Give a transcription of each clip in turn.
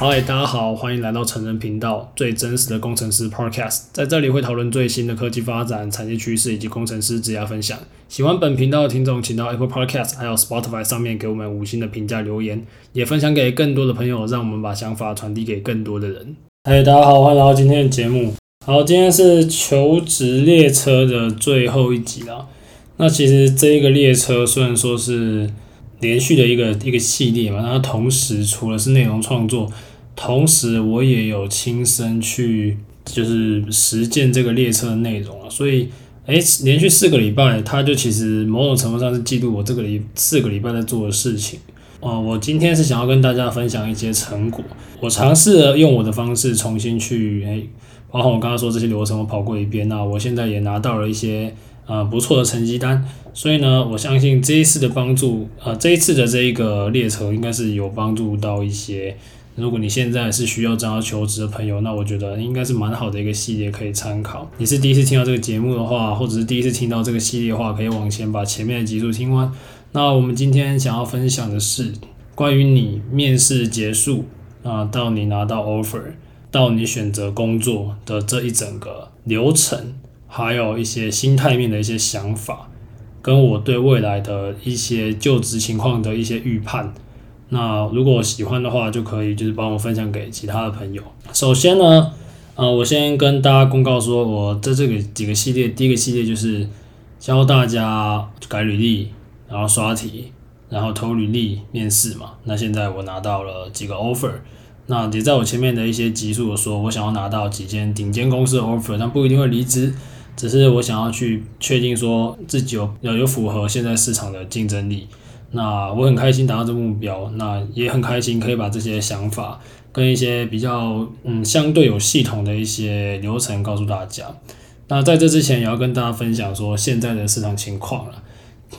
嗨，大家好，欢迎来到成人频道最真实的工程师 Podcast，在这里会讨论最新的科技发展、产业趋势以及工程师职业分享。喜欢本频道的听众，请到 Apple Podcast 还有 Spotify 上面给我们五星的评价留言，也分享给更多的朋友，让我们把想法传递给更多的人。嗨，大家好，欢迎来到今天的节目。好，今天是求职列车的最后一集了。那其实这一个列车虽然说是连续的一个一个系列嘛，那同时除了是内容创作，同时我也有亲身去就是实践这个列车的内容啊，所以诶，连续四个礼拜，它就其实某种程度上是记录我这个礼四个礼拜在做的事情。呃，我今天是想要跟大家分享一些成果，我尝试了用我的方式重新去诶，包括我刚刚说这些流程我跑过一遍，那我现在也拿到了一些。呃，不错的成绩单，所以呢，我相信这一次的帮助，呃，这一次的这一个列车应该是有帮助到一些。如果你现在是需要这样求职的朋友，那我觉得应该是蛮好的一个系列可以参考。你是第一次听到这个节目的话，或者是第一次听到这个系列的话，可以往前把前面的集数听完。那我们今天想要分享的是关于你面试结束啊，到你拿到 offer，到你选择工作的这一整个流程。还有一些心态面的一些想法，跟我对未来的一些就职情况的一些预判。那如果喜欢的话，就可以就是帮我分享给其他的朋友。首先呢，呃，我先跟大家公告说，我在这个几个系列，第一个系列就是教大家改履历，然后刷题，然后投履历面试嘛。那现在我拿到了几个 offer。那也在我前面的一些集数说，我想要拿到几间顶尖公司的 offer，但不一定会离职。只是我想要去确定说自己有要有符合现在市场的竞争力，那我很开心达到这个目标，那也很开心可以把这些想法跟一些比较嗯相对有系统的一些流程告诉大家。那在这之前也要跟大家分享说现在的市场情况了。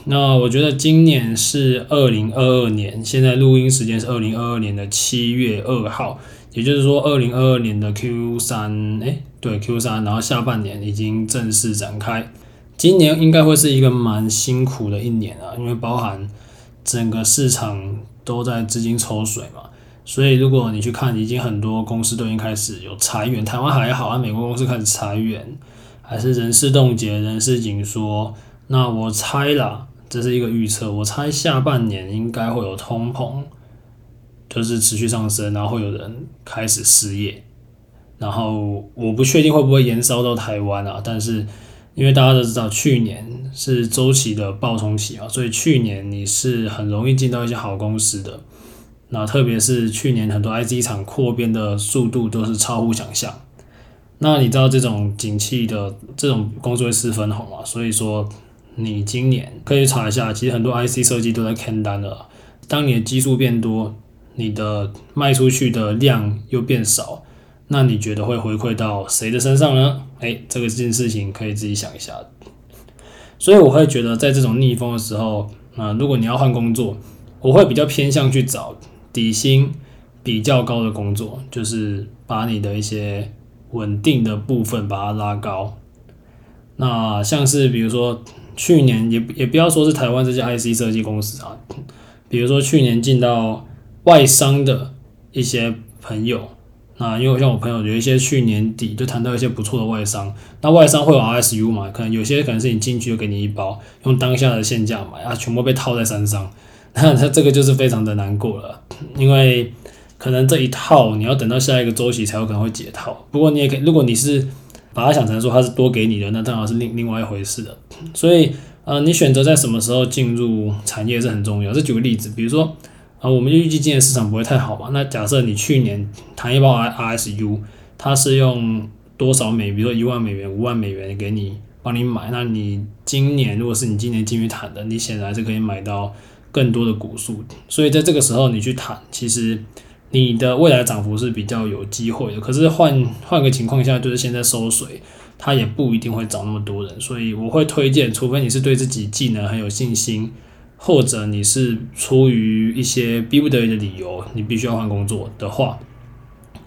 那我觉得今年是二零二二年，现在录音时间是二零二二年的七月二号。也就是说，二零二二年的 Q 三，哎，对 Q 三，然后下半年已经正式展开。今年应该会是一个蛮辛苦的一年啊，因为包含整个市场都在资金抽水嘛，所以如果你去看，已经很多公司都已经开始有裁员，台湾还好啊，美国公司开始裁员，还是人事冻结、人事紧缩。那我猜啦，这是一个预测，我猜下半年应该会有通膨。就是持续上升，然后会有人开始失业，然后我不确定会不会延烧到台湾啊。但是因为大家都知道，去年是周期的暴冲期啊，所以去年你是很容易进到一些好公司的。那特别是去年很多 IC 厂扩编的速度都是超乎想象。那你知道这种景气的这种公司会四分红啊，所以说你今年可以查一下，其实很多 IC 设计都在看单了。当你的基数变多。你的卖出去的量又变少，那你觉得会回馈到谁的身上呢？诶，这个件事情可以自己想一下。所以我会觉得，在这种逆风的时候，啊、如果你要换工作，我会比较偏向去找底薪比较高的工作，就是把你的一些稳定的部分把它拉高。那像是比如说去年也也不要说是台湾这些 IC 设计公司啊，比如说去年进到。外商的一些朋友，那因为像我朋友有一些去年底就谈到一些不错的外商，那外商会有 RSU 嘛？可能有些可能是你进去就给你一包，用当下的现价买啊，全部被套在身上，那他这个就是非常的难过了，因为可能这一套你要等到下一个周期才有可能会解套。不过你也可以，如果你是把它想成说它是多给你的，那当然是另另外一回事了。所以呃，你选择在什么时候进入产业是很重要。这举个例子，比如说。啊，我们预计今年市场不会太好嘛？那假设你去年谈一包 RSU，它是用多少美，比如说一万美元、五万美元给你帮你买，那你今年如果是你今年进去谈的，你显然是可以买到更多的股数。所以在这个时候你去谈，其实你的未来涨幅是比较有机会的。可是换换个情况下，就是现在收水，它也不一定会找那么多人。所以我会推荐，除非你是对自己技能很有信心。或者你是出于一些逼不得已的理由，你必须要换工作的话，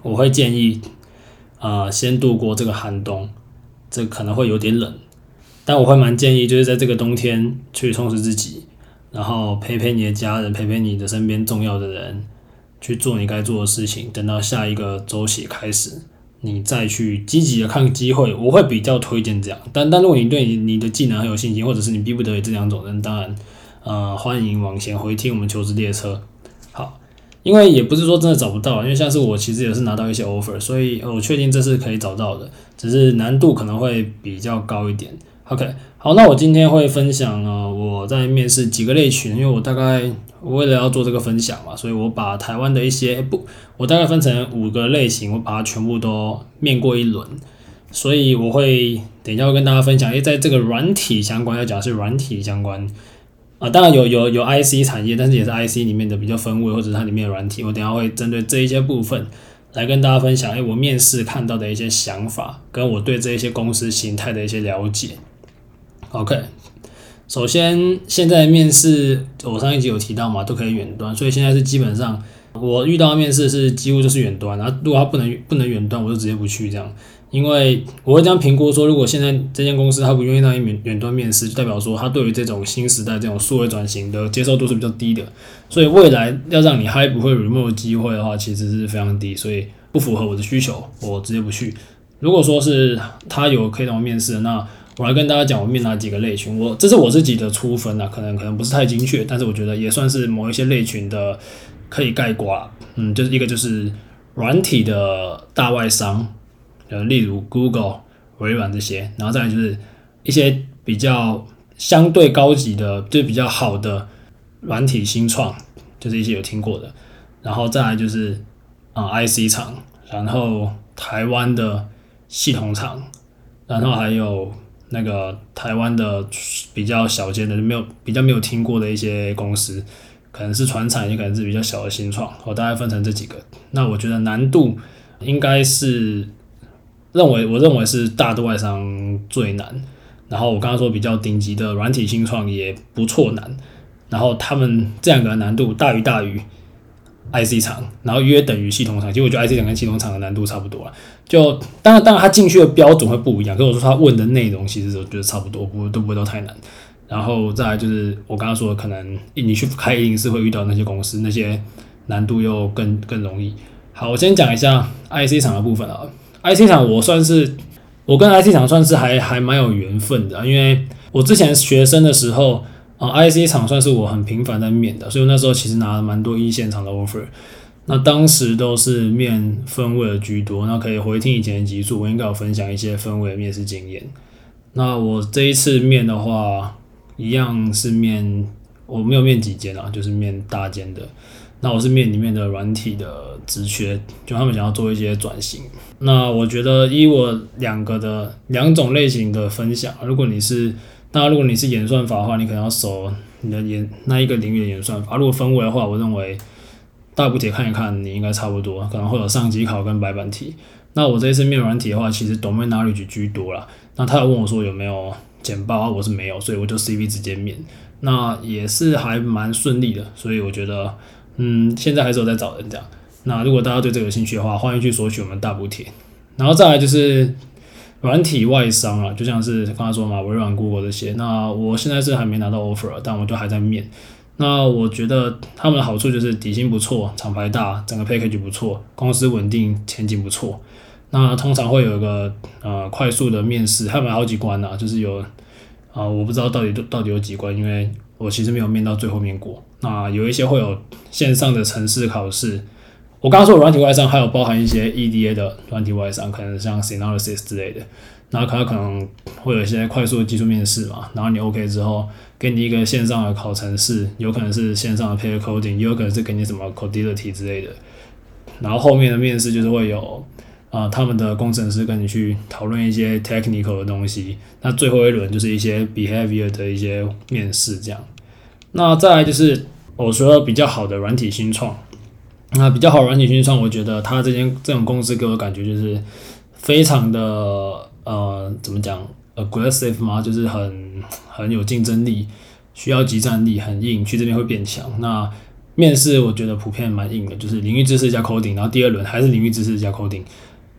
我会建议，啊、呃，先度过这个寒冬，这可能会有点冷，但我会蛮建议，就是在这个冬天去充实自己，然后陪陪你的家人，陪陪你的身边重要的人，去做你该做的事情，等到下一个周期开始，你再去积极的看机会，我会比较推荐这样。但但如果你对你你的技能很有信心，或者是你逼不得已这两种人，当然，呃，欢迎往前回听我们求职列车。好，因为也不是说真的找不到，因为像是我其实也是拿到一些 offer，所以我确定这是可以找到的，只是难度可能会比较高一点。OK，好，那我今天会分享呢，我在面试几个类群，因为我大概为了要做这个分享嘛，所以我把台湾的一些不，我大概分成五个类型，我把它全部都面过一轮，所以我会等一下会跟大家分享，因为在这个软体相关要讲是软体相关啊，当然有有有 IC 产业，但是也是 IC 里面的比较分位，或者它里面的软体，我等下会针对这一些部分来跟大家分享，哎，我面试看到的一些想法，跟我对这一些公司形态的一些了解。OK，首先现在面试我上一集有提到嘛，都可以远端，所以现在是基本上我遇到面试是几乎就是远端，然后如果他不能不能远端，我就直接不去这样，因为我会这样评估说，如果现在这间公司他不愿意让你远远端面试，就代表说他对于这种新时代这种数位转型的接受度是比较低的，所以未来要让你 hybrid 或 remote 的机会的话，其实是非常低，所以不符合我的需求，我直接不去。如果说是他有可以让我面试，那我来跟大家讲，我面哪几个类群，我这是我自己的初分啊，可能可能不是太精确，但是我觉得也算是某一些类群的可以概括。嗯，就是一个就是软体的大外商，呃，例如 Google、微软这些，然后再来就是一些比较相对高级的，就比较好的软体新创，就是一些有听过的，然后再来就是啊、IC 厂，然后台湾的系统厂，然后还有。那个台湾的比较小间的，没有比较没有听过的一些公司，可能是传产，也可能是比较小的新创，我大概分成这几个。那我觉得难度应该是认为，我认为是大的外商最难。然后我刚刚说比较顶级的软体新创也不错难。然后他们这两个难度大于大于。IC 厂，然后约等于系统厂，其实我觉得 IC 厂跟系统厂的难度差不多啊。就当然，当然他进去的标准会不一样，可是我说他问的内容其实我觉得差不多，不都不会都太难。然后再来就是我刚刚说的，可能你去开一定是会遇到那些公司，那些难度又更更容易。好，我先讲一下 IC 厂的部分啊。IC 厂我算是我跟 IC 厂算是还还蛮有缘分的，因为我之前学生的时候。啊，IC 厂算是我很频繁在面的，所以那时候其实拿了蛮多一线厂的 offer。那当时都是面分位的居多，那可以回听以前的集数，我应该有分享一些分位的面试经验。那我这一次面的话，一样是面，我没有面几间啊，就是面大间的。那我是面里面的软体的职缺，就他们想要做一些转型。那我觉得以我两个的两种类型的分享，如果你是那如果你是演算法的话，你可能要守你的演那一个领域的演算法。如果分位的话，我认为大补帖看一看，你应该差不多，可能会有上机考跟白板题。那我这一次面软体的话，其实 domain knowledge 居多啦。那他有问我说有没有简报，我是没有，所以我就 CV 直接面。那也是还蛮顺利的，所以我觉得，嗯，现在还是有在找人这样。那如果大家对这个有兴趣的话，欢迎去索取我们大补帖。然后再来就是。软体外商啊，就像是刚才说嘛，微软、Google 这些。那我现在是还没拿到 offer，但我就还在面。那我觉得他们的好处就是底薪不错，厂牌大，整个 package 不错，公司稳定，前景不错。那通常会有一个呃快速的面试，他们好几关啊，就是有啊、我不知道到底到底有几关，因为我其实没有面到最后面过。那有一些会有线上的城市考试。我刚刚说软体外商还有包含一些 EDA 的软体外商，可能像 Synopsis 之类的，然后可能可能会有一些快速的技术面试嘛，然后你 OK 之后，给你一个线上的考程式，有可能是线上的 pair coding，也有可能是给你什么 Codility 之类的，然后后面的面试就是会有啊、他们的工程师跟你去讨论一些 technical 的东西，那最后一轮就是一些 behavior 的一些面试这样，那再来就是我说比较好的软体新创。那比较好软体新创，我觉得他这间这种公司给我感觉就是非常的呃，怎么讲，aggressive 嘛，就是很很有竞争力，需要集战力，很硬，去这边会变强。那面试我觉得普遍蛮硬的，就是领域知识加 coding，然后第二轮还是领域知识加 coding。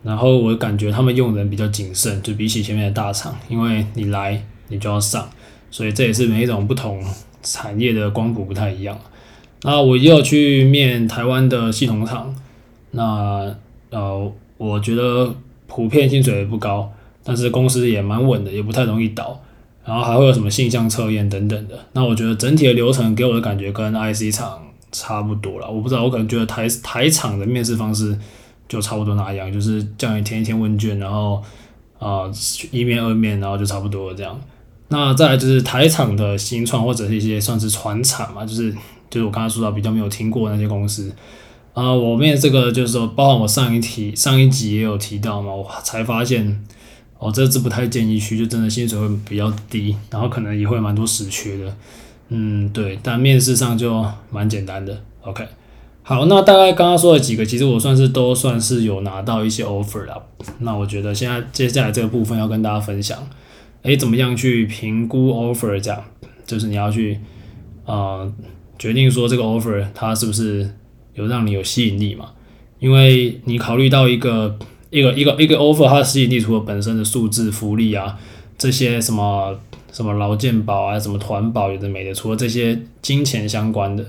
然后我感觉他们用人比较谨慎，就比起前面的大厂，因为你来你就要上，所以这也是每一种不同产业的光谱不太一样。那我又去面台湾的系统厂，那呃，我觉得普遍薪水也不高，但是公司也蛮稳的，也不太容易倒。然后还会有什么性向测验等等的。那我觉得整体的流程给我的感觉跟 IC 厂差不多了。我不知道，我可能觉得台台厂的面试方式就差不多那样，就是叫你填一填问卷，然后啊、一面二面，然后就差不多这样。那再来就是台厂的新创或者是一些算是传产嘛，就是就是我刚才说到比较没有听过那些公司啊、呃，我面这个就是说，包含我上一题上一集也有提到嘛，我才发现哦，这次不太建议去，就真的薪水会比较低，然后可能也会蛮多死缺的，嗯，对，但面试上就蛮简单的，OK，好，那大概刚刚说的几个，其实我算是都算是有拿到一些 offer 了，那我觉得现在接下来这个部分要跟大家分享。诶，怎么样去评估 offer？这样就是你要去啊、决定说这个 offer 它是不是有让你有吸引力嘛？因为你考虑到一个一个一个一个 offer 它的吸引力，除了本身的数字福利啊这些什么什么劳健保啊什么团保有的没的，除了这些金钱相关的，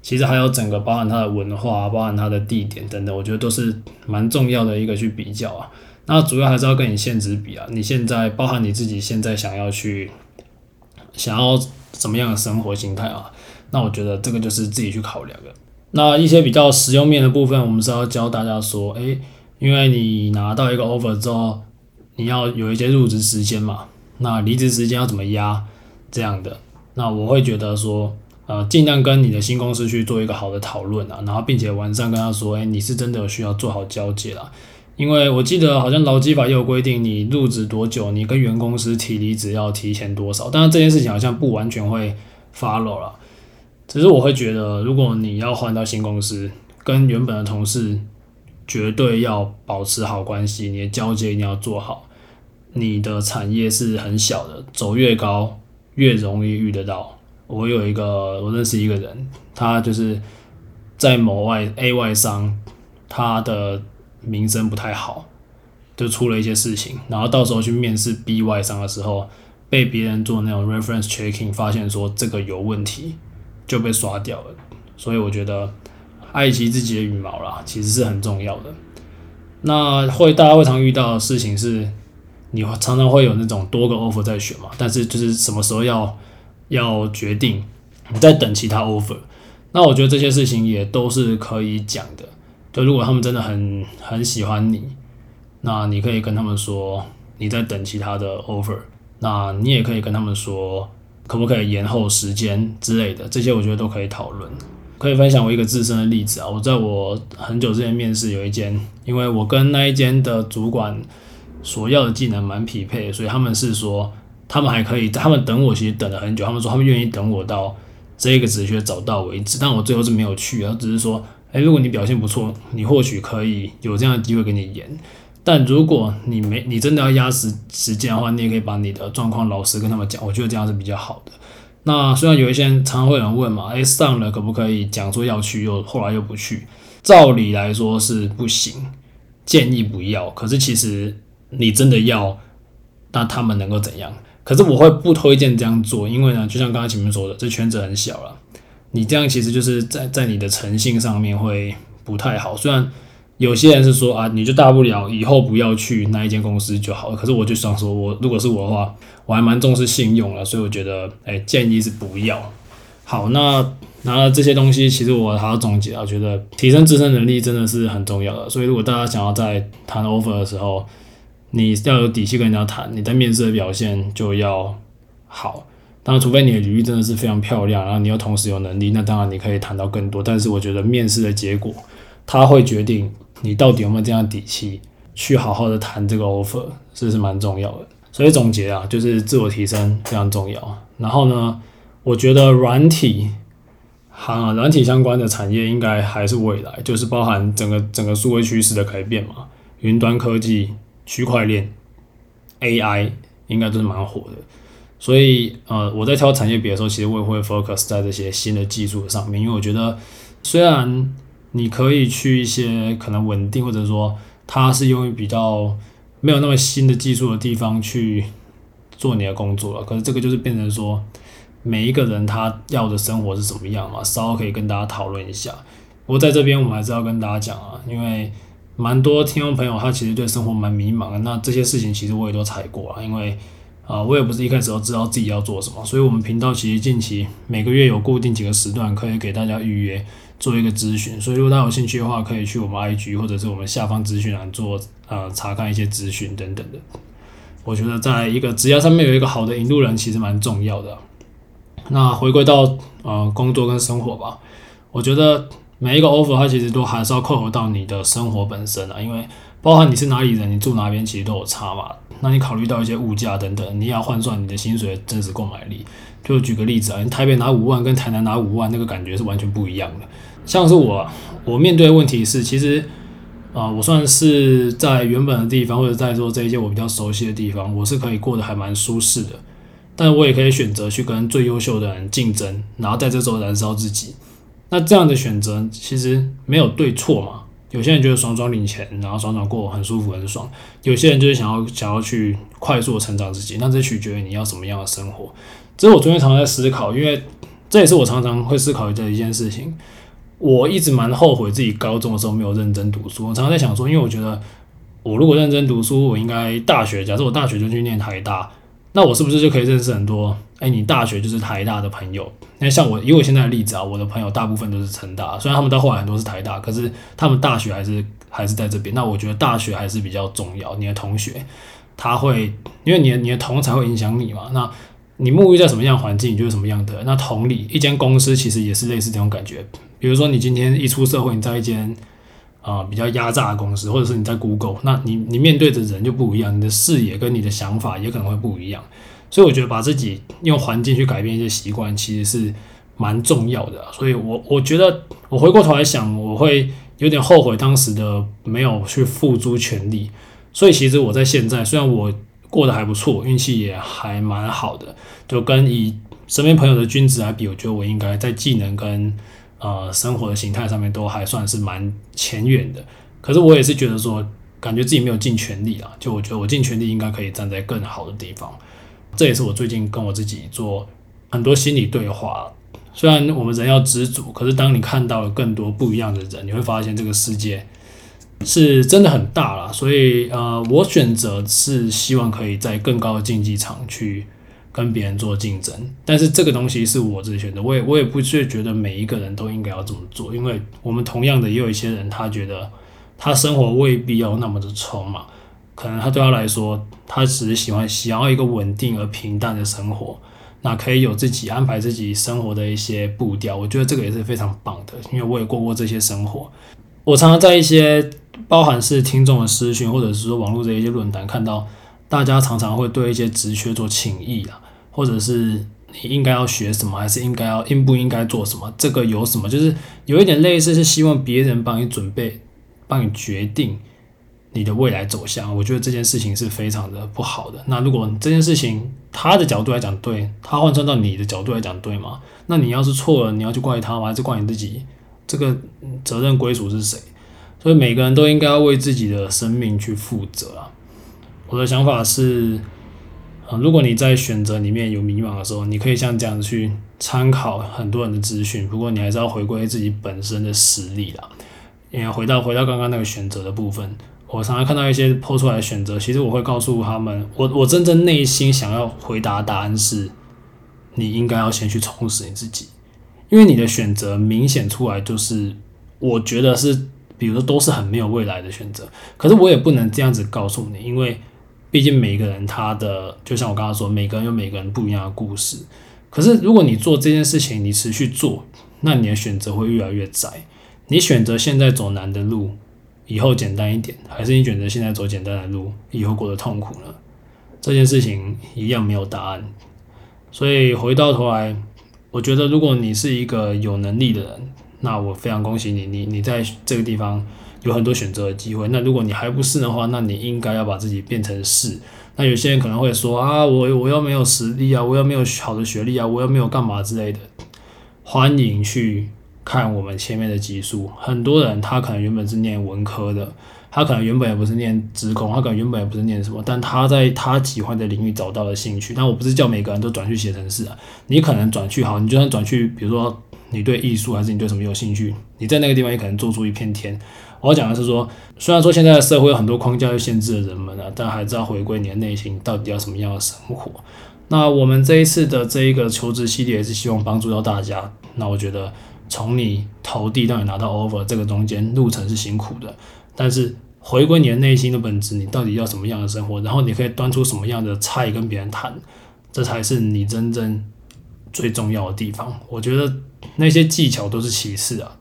其实还有整个包含它的文化，包含它的地点等等，我觉得都是蛮重要的一个去比较啊。那主要还是要跟你现职比啊，你现在包含你自己现在想要去，想要怎么样的生活心态啊？那我觉得这个就是自己去考量的。那一些比较实用面的部分，我们是要教大家说，诶，因为你拿到一个 offer 之后，你要有一些入职时间嘛，那离职时间要怎么压这样的？那我会觉得说，呃，尽量跟你的新公司去做一个好的讨论啊，然后并且晚上跟他说，诶，你是真的有需要做好交接啦。因为我记得好像劳基法也有规定，你入职多久，你跟原公司提离职要提前多少。当然这件事情好像不完全会 follow 了，只是我会觉得，如果你要换到新公司，跟原本的同事绝对要保持好关系，你的交接一定要做好。你的产业是很小的，走越高越容易遇得到。我有一个，我认识一个人，他就是在某外 A 外商，他的。名声不太好，就出了一些事情，然后到时候去面试 B 外商的时候，被别人做那种 reference checking，发现说这个有问题，就被刷掉了。所以我觉得爱惜自己的羽毛啦，其实是很重要的。那会大家会常遇到的事情是，你常常会有那种多个 offer 在选嘛，但是就是什么时候要要决定，你在等其他 offer。那我觉得这些事情也都是可以讲的。就如果他们真的很很喜欢你，那你可以跟他们说你在等其他的 offer，那你也可以跟他们说可不可以延后时间之类的，这些我觉得都可以讨论。可以分享我一个自身的例子啊，我在我很久之前面试有一间，因为我跟那一间的主管所要的技能蛮匹配，所以他们是说他们还可以，他们等我其实等了很久，他们说他们愿意等我到这个职缺找到为止，但我最后是没有去啊，只是说。诶，如果你表现不错，你或许可以有这样的机会给你延。但如果你没，你真的要压时时间的话，你也可以把你的状况老实跟他们讲。我觉得这样是比较好的。那虽然有一些人常常会有人问嘛，诶，上了可不可以讲说要去，又后来又不去？照理来说是不行，建议不要。可是其实你真的要，那他们能够怎样？可是我会不推荐这样做，因为呢，就像刚才前面说的，这圈子很小了。你这样其实就是在在你的诚信上面会不太好。虽然有些人是说啊，你就大不了以后不要去那一间公司就好了。可是我就想说，我如果是我的话，我还蛮重视信用了，所以我觉得，哎，建议是不要。好，那拿了这些东西，其实我还要总结啊，觉得提升自身能力真的是很重要的。所以如果大家想要在谈 offer 的时候，你要有底气跟人家谈，你在面试的表现就要好。当然，除非你的履历真的是非常漂亮，然后你又同时有能力，那当然你可以谈到更多。但是我觉得面试的结果，他会决定你到底有没有这样的底气去好好的谈这个 offer，这是蛮重要的。所以总结啊，就是自我提升非常重要。然后呢，我觉得软体，哈，软体相关的产业应该还是未来，就是包含整个整个数位趋势的改变嘛，云端科技、区块链、AI 应该都是蛮火的。所以，呃，我在挑产业别的时候，其实我也会 focus 在这些新的技术上面，因为我觉得，虽然你可以去一些可能稳定，或者说它是用于比较没有那么新的技术的地方去做你的工作了，可是这个就是变成说，每一个人他要的生活是怎么样嘛，稍后可以跟大家讨论一下。不过在这边我们还是要跟大家讲啊，因为蛮多听众朋友他其实对生活蛮迷茫的，那这些事情其实我也都踩过啊，因为啊我也不是一开始都知道自己要做什么，所以我们频道其实近期每个月有固定几个时段可以给大家预约做一个咨询，所以如果大家有兴趣的话，可以去我们 IG 或者是我们下方资讯栏做呃查看一些资讯等等的。我觉得在一个职业上面有一个好的引路人其实蛮重要的。那回归到呃工作跟生活吧，我觉得每一个 offer 它其实都还是要扣合到你的生活本身啊，因为包含你是哪里人，你住哪边其实都有差嘛。那你考虑到一些物价等等，你要换算你的薪水真实购买力。就举个例子啊，你台北拿五万跟台南拿五万，那个感觉是完全不一样的。像是我，我面对的问题是，其实啊、我算是在原本的地方或者在做这一些我比较熟悉的地方，我是可以过得还蛮舒适的。但我也可以选择去跟最优秀的人竞争，然后在这时候燃烧自己。那这样的选择其实没有对错嘛。有些人觉得爽爽领钱，然后爽爽过很舒服很爽；有些人就是想要想要去快速的成长自己。那这取决于你要什么样的生活。这是我昨天常常在思考，因为这也是我常常会思考的一件事情。我一直蛮后悔自己高中的时候没有认真读书。我常常在想说，因为我觉得我如果认真读书，我应该大学，假设我大学就去念台大。那我是不是就可以认识很多？哎，你大学就是台大的朋友。那像我，以我现在的例子啊，我的朋友大部分都是成大，虽然他们到后来很多是台大，可是他们大学还是还是在这边。那我觉得大学还是比较重要。你的同学他会，因为你的你的同才会影响你嘛。那你沐浴在什么样环境，你就是什么样的。那同理，一间公司其实也是类似这种感觉。比如说你今天一出社会，你在一间。啊、比较压榨的公司，或者是你在 Google，那你你面对的人就不一样，你的视野跟你的想法也可能会不一样。所以我觉得把自己用环境去改变一些习惯，其实是蛮重要的。所以我我觉得我回过头来想，我会有点后悔当时的没有去付诸全力。所以其实我在现在，虽然我过得还不错，运气也还蛮好的，就跟以身边朋友的均值来比，我觉得我应该在技能跟。呃，生活的形态上面都还算是蛮前远的，可是我也是觉得说，感觉自己没有尽全力啊。就我觉得我尽全力应该可以站在更好的地方，这也是我最近跟我自己做很多心理对话。虽然我们人要知足，可是当你看到了更多不一样的人，你会发现这个世界是真的很大了。所以呃，我选择是希望可以在更高的竞技场去。跟别人做竞争，但是这个东西是我自己选择，我也我也不是觉得每一个人都应该要这么做，因为我们同样的也有一些人，他觉得他生活未必要那么的匆忙，可能他对他来说，他只是喜欢想要一个稳定而平淡的生活，那可以有自己安排自己生活的一些步调，我觉得这个也是非常棒的，因为我也过过这些生活，我常常在一些包含是听众的私讯或者是说网络的一些论坛看到。大家常常会对一些职缺做情意啊，或者是你应该要学什么，还是应该要应不应该做什么？这个有什么？就是有一点类似，是希望别人帮你准备，帮你决定你的未来走向。我觉得这件事情是非常的不好的。那如果这件事情他的角度来讲对，他换算到你的角度来讲对吗？那你要是错了，你要去怪他吗？还是怪你自己？这个责任归属是谁？所以每个人都应该要为自己的生命去负责啊。我的想法是，啊，如果你在选择里面有迷茫的时候，你可以像这样去参考很多人的资讯。不过你还是要回归自己本身的实力啦。也回到回到刚刚那个选择的部分，我常常看到一些抛出来的选择，其实我会告诉他们，我我真正内心想要回答的答案是，你应该要先去充实你自己，因为你的选择明显出来就是，我觉得是，比如说都是很没有未来的选择。可是我也不能这样子告诉你，因为。毕竟每个人他的，就像我刚刚说，每个人有每个人不一样的故事。可是如果你做这件事情，你持续做，那你的选择会越来越窄。你选择现在走难的路，以后简单一点，还是你选择现在走简单的路，以后过得痛苦呢？这件事情一样没有答案。所以回到头来，我觉得如果你是一个有能力的人，那我非常恭喜你，你你在这个地方。有很多选择的机会。那如果你还不是的话，那你应该要把自己变成是。那有些人可能会说啊，我我又没有实力啊，我又没有好的学历啊，我又没有干嘛之类的。欢迎去看我们前面的集数。很多人他可能原本是念文科的，他可能原本也不是念职工，他可能原本也不是念什么，但他在他喜欢的领域找到了兴趣。但我不是叫每个人都转去写程式啊，你可能转去好，你就算转去，比如说你对艺术还是你对什么有兴趣，你在那个地方也可能做出一片天。我要讲的是说，虽然说现在的社会有很多框架又限制了人们啊，但还是要回归你的内心，到底要什么样的生活。那我们这一次的这一个求职系列是希望帮助到大家。那我觉得从你投递到你拿到 offer 这个中间路程是辛苦的，但是回归你的内心的本质，你到底要什么样的生活？然后你可以端出什么样的菜跟别人谈，这才是你真正最重要的地方。我觉得那些技巧都是其次啊，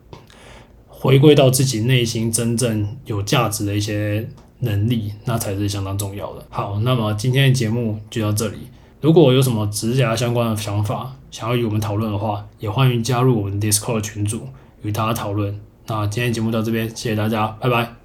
回归到自己内心真正有价值的一些能力，那才是相当重要的。好，那么今天的节目就到这里。如果有什么指甲相关的想法，想要与我们讨论的话，也欢迎加入我们 Discord 群组与大家讨论。那今天节目到这边，谢谢大家，拜拜。